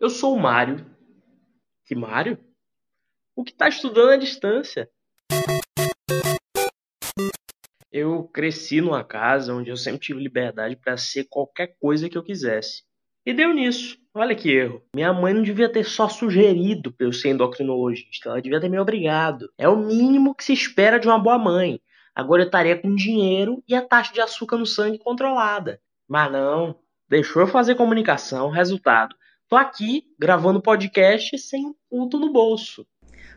Eu sou o Mário. Que Mário? O que tá estudando à distância. Eu cresci numa casa onde eu sempre tive liberdade para ser qualquer coisa que eu quisesse. E deu nisso. Olha que erro. Minha mãe não devia ter só sugerido pra eu ser endocrinologista, ela devia ter me obrigado. É o mínimo que se espera de uma boa mãe. Agora eu estaria com dinheiro e a taxa de açúcar no sangue controlada. Mas não, deixou eu fazer comunicação, resultado. Tô aqui gravando podcast sem um puto no bolso.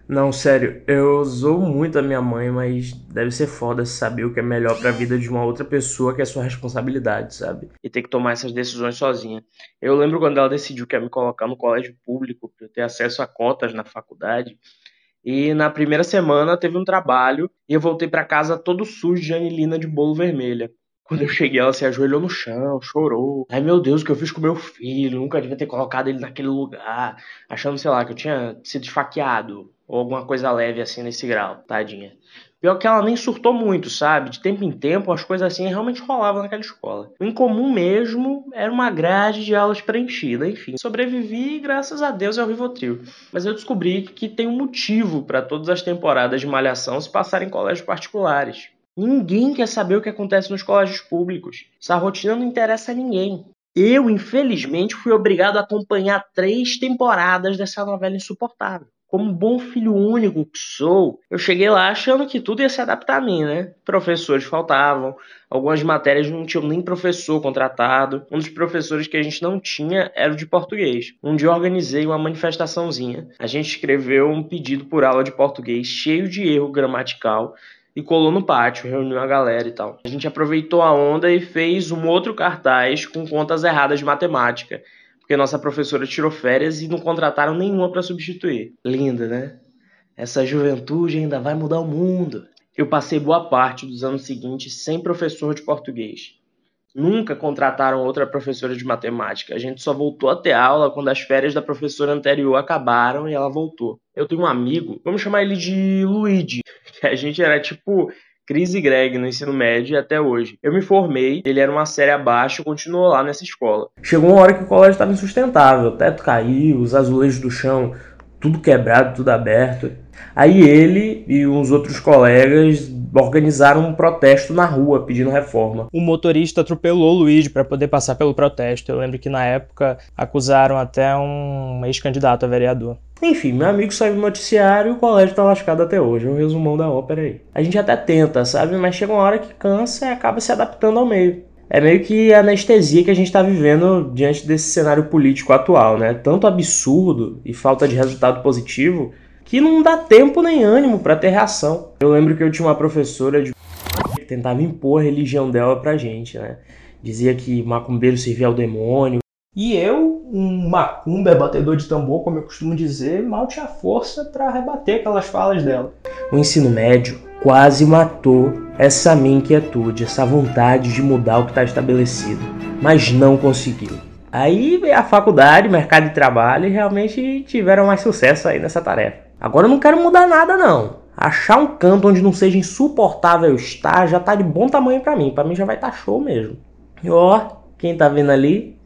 Não, sério, eu zoo muito a minha mãe, mas deve ser foda saber o que é melhor para a vida de uma outra pessoa que é sua responsabilidade, sabe? E ter que tomar essas decisões sozinha. Eu lembro quando ela decidiu que ia me colocar no colégio público para eu ter acesso a cotas na faculdade. E na primeira semana teve um trabalho e eu voltei para casa todo sujo de anilina de bolo vermelha. Quando eu cheguei, ela se ajoelhou no chão, chorou. Ai meu Deus, o que eu fiz com meu filho? Nunca devia ter colocado ele naquele lugar. Achando, sei lá, que eu tinha sido esfaqueado. Ou alguma coisa leve assim nesse grau, tadinha. Pior que ela nem surtou muito, sabe? De tempo em tempo as coisas assim realmente rolavam naquela escola. O incomum mesmo era uma grade de aulas preenchida, enfim. Sobrevivi graças a Deus ao Rivotril. Mas eu descobri que tem um motivo para todas as temporadas de malhação se passarem em colégios particulares. Ninguém quer saber o que acontece nos colégios públicos. Essa rotina não interessa a ninguém. Eu, infelizmente, fui obrigado a acompanhar três temporadas dessa novela insuportável. Como bom filho único que sou, eu cheguei lá achando que tudo ia se adaptar a mim, né? Professores faltavam, algumas matérias não tinham nem professor contratado. Um dos professores que a gente não tinha era o de português. Um dia organizei uma manifestaçãozinha. A gente escreveu um pedido por aula de português cheio de erro gramatical e colou no pátio, reuniu a galera e tal. A gente aproveitou a onda e fez um outro cartaz com contas erradas de matemática, porque nossa professora tirou férias e não contrataram nenhuma para substituir. Linda, né? Essa juventude ainda vai mudar o mundo. Eu passei boa parte dos anos seguintes sem professor de português. Nunca contrataram outra professora de matemática. A gente só voltou a ter aula quando as férias da professora anterior acabaram e ela voltou. Eu tenho um amigo, vamos chamar ele de Luigi, a gente era tipo Cris e Greg no ensino médio e até hoje. Eu me formei, ele era uma série abaixo continuou lá nessa escola. Chegou uma hora que o colégio estava insustentável, o teto caiu, os azulejos do chão tudo quebrado, tudo aberto. Aí ele e uns outros colegas organizaram um protesto na rua pedindo reforma. O motorista atropelou o Luigi para poder passar pelo protesto. Eu lembro que na época acusaram até um ex-candidato a vereador. Enfim, meu amigo saiu do noticiário e o colégio tá lascado até hoje. É um resumão da ópera aí. A gente até tenta, sabe? Mas chega uma hora que cansa e acaba se adaptando ao meio. É meio que a anestesia que a gente está vivendo diante desse cenário político atual, né? Tanto absurdo e falta de resultado positivo que não dá tempo nem ânimo para ter reação. Eu lembro que eu tinha uma professora de que tentava impor a religião dela pra gente, né? Dizia que macumbeiro servia ao demônio. E eu, um macumber batedor de tambor, como eu costumo dizer, mal tinha força para rebater aquelas falas dela. O ensino médio quase matou essa minha inquietude, essa vontade de mudar o que está estabelecido, mas não conseguiu. Aí veio a faculdade, mercado de trabalho e realmente tiveram mais sucesso aí nessa tarefa. Agora eu não quero mudar nada não. Achar um canto onde não seja insuportável estar já tá de bom tamanho para mim. Para mim já vai estar tá show mesmo. E ó, quem tá vendo ali?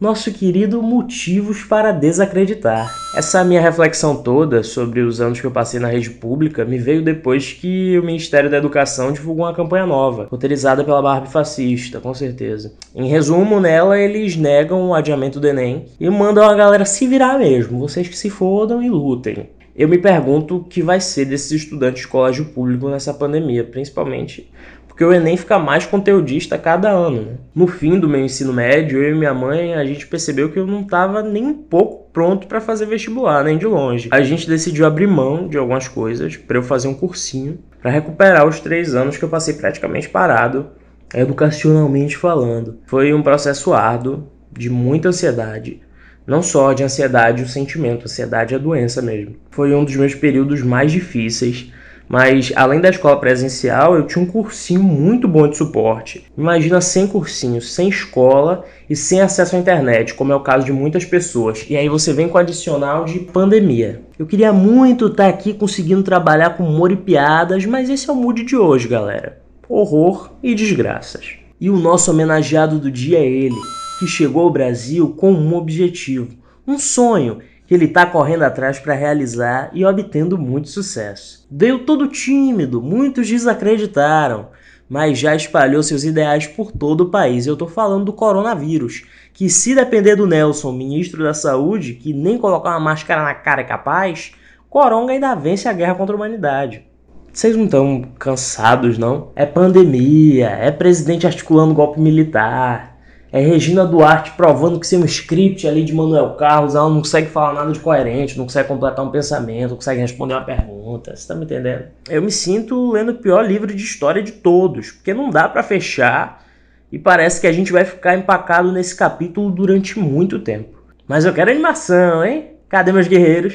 Nosso querido Motivos para Desacreditar. Essa minha reflexão toda sobre os anos que eu passei na rede pública me veio depois que o Ministério da Educação divulgou uma campanha nova, roteirizada pela Barbie fascista, com certeza. Em resumo, nela eles negam o adiamento do Enem e mandam a galera se virar mesmo, vocês que se fodam e lutem. Eu me pergunto o que vai ser desses estudantes de colégio público nessa pandemia, principalmente porque o Enem fica mais conteudista cada ano. Né? No fim do meu ensino médio, eu e minha mãe, a gente percebeu que eu não estava nem um pouco pronto para fazer vestibular, nem de longe. A gente decidiu abrir mão de algumas coisas para eu fazer um cursinho para recuperar os três anos que eu passei praticamente parado, educacionalmente falando. Foi um processo árduo, de muita ansiedade, não só de ansiedade o sentimento, ansiedade é a doença mesmo. Foi um dos meus períodos mais difíceis, mas além da escola presencial, eu tinha um cursinho muito bom de suporte. Imagina sem cursinho, sem escola e sem acesso à internet, como é o caso de muitas pessoas. E aí você vem com o adicional de pandemia. Eu queria muito estar aqui conseguindo trabalhar com humor e piadas, mas esse é o mood de hoje, galera. Horror e desgraças. E o nosso homenageado do dia é ele que chegou ao Brasil com um objetivo: Um sonho que ele está correndo atrás para realizar e obtendo muito sucesso. Veio todo tímido, muitos desacreditaram, mas já espalhou seus ideais por todo o país. Eu estou falando do coronavírus, que se depender do Nelson, ministro da Saúde, que nem colocar uma máscara na cara é capaz, Coronga ainda vence a guerra contra a humanidade. Vocês não estão cansados, não? É pandemia, é presidente articulando golpe militar, é Regina Duarte provando que sem um script ali de Manuel Carlos ela não consegue falar nada de coerente, não consegue completar um pensamento, não consegue responder uma pergunta. Você tá me entendendo? Eu me sinto lendo o pior livro de história de todos, porque não dá para fechar e parece que a gente vai ficar empacado nesse capítulo durante muito tempo. Mas eu quero animação, hein? Cadê meus guerreiros?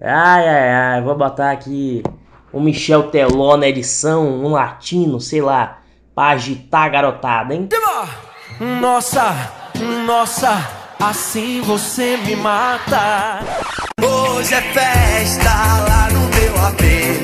Ai, ai, ai, vou botar aqui um Michel Teló na edição, um latino, sei lá, pra agitar a garotada, hein? Nossa, nossa, assim você me mata. Hoje é festa lá no meu apê.